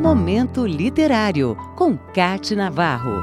Momento Literário, com Cate Navarro.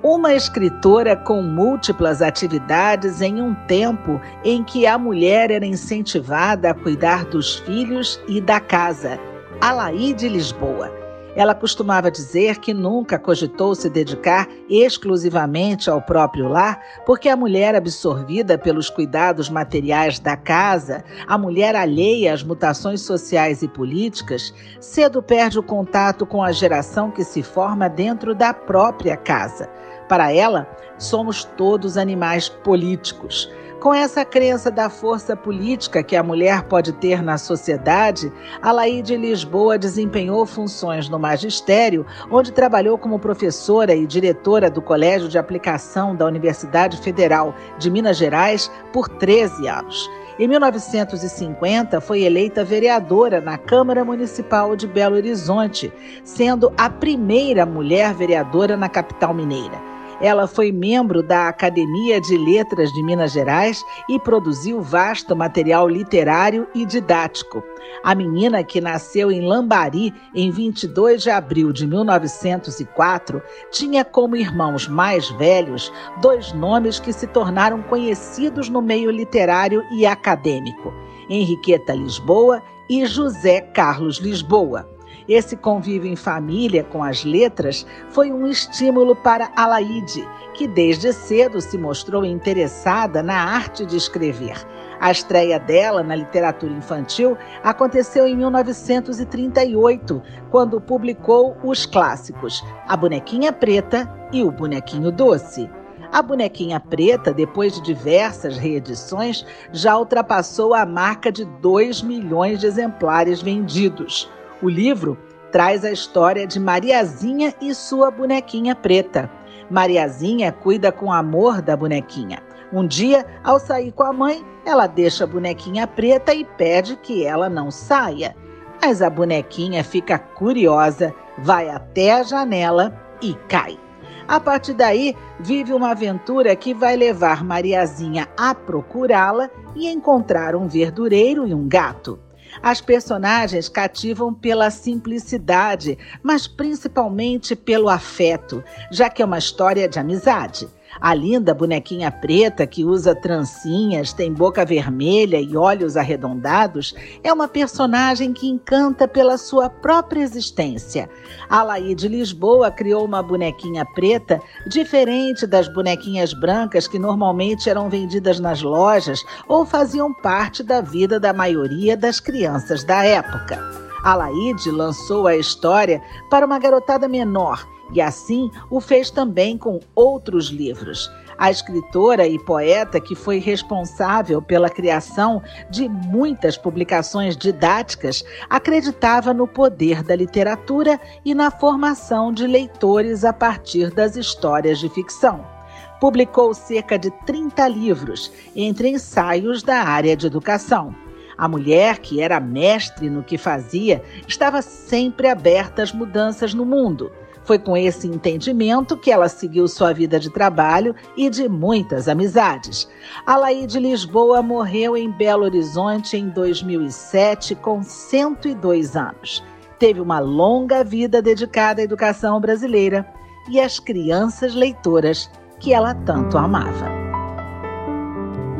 Uma escritora com múltiplas atividades em um tempo em que a mulher era incentivada a cuidar dos filhos e da casa. Alaide Lisboa ela costumava dizer que nunca cogitou se dedicar exclusivamente ao próprio lar, porque a mulher absorvida pelos cuidados materiais da casa, a mulher alheia às mutações sociais e políticas, cedo perde o contato com a geração que se forma dentro da própria casa. Para ela, somos todos animais políticos. Com essa crença da força política que a mulher pode ter na sociedade, Alaide Lisboa desempenhou funções no magistério, onde trabalhou como professora e diretora do Colégio de Aplicação da Universidade Federal de Minas Gerais por 13 anos. Em 1950, foi eleita vereadora na Câmara Municipal de Belo Horizonte, sendo a primeira mulher vereadora na capital mineira. Ela foi membro da Academia de Letras de Minas Gerais e produziu vasto material literário e didático. A menina, que nasceu em Lambari em 22 de abril de 1904, tinha como irmãos mais velhos dois nomes que se tornaram conhecidos no meio literário e acadêmico: Henriqueta Lisboa e José Carlos Lisboa. Esse convívio em família com as letras foi um estímulo para Alaide, que desde cedo se mostrou interessada na arte de escrever. A estreia dela na literatura infantil aconteceu em 1938, quando publicou os clássicos A Bonequinha Preta e O Bonequinho Doce. A Bonequinha Preta, depois de diversas reedições, já ultrapassou a marca de 2 milhões de exemplares vendidos. O livro traz a história de Mariazinha e sua bonequinha preta. Mariazinha cuida com amor da bonequinha. Um dia, ao sair com a mãe, ela deixa a bonequinha preta e pede que ela não saia. Mas a bonequinha fica curiosa, vai até a janela e cai. A partir daí, vive uma aventura que vai levar Mariazinha a procurá-la e encontrar um verdureiro e um gato. As personagens cativam pela simplicidade, mas principalmente pelo afeto, já que é uma história de amizade. A linda bonequinha preta, que usa trancinhas, tem boca vermelha e olhos arredondados, é uma personagem que encanta pela sua própria existência. A Laí de Lisboa criou uma bonequinha preta diferente das bonequinhas brancas que normalmente eram vendidas nas lojas ou faziam parte da vida da maioria das crianças da época. Alaide lançou a história para uma garotada menor e assim o fez também com outros livros. A escritora e poeta que foi responsável pela criação de muitas publicações didáticas acreditava no poder da literatura e na formação de leitores a partir das histórias de ficção. Publicou cerca de 30 livros, entre ensaios da área de educação. A mulher, que era mestre no que fazia, estava sempre aberta às mudanças no mundo foi com esse entendimento que ela seguiu sua vida de trabalho e de muitas amizades. Alaide Lisboa morreu em Belo Horizonte em 2007 com 102 anos. Teve uma longa vida dedicada à educação brasileira e às crianças leitoras que ela tanto amava.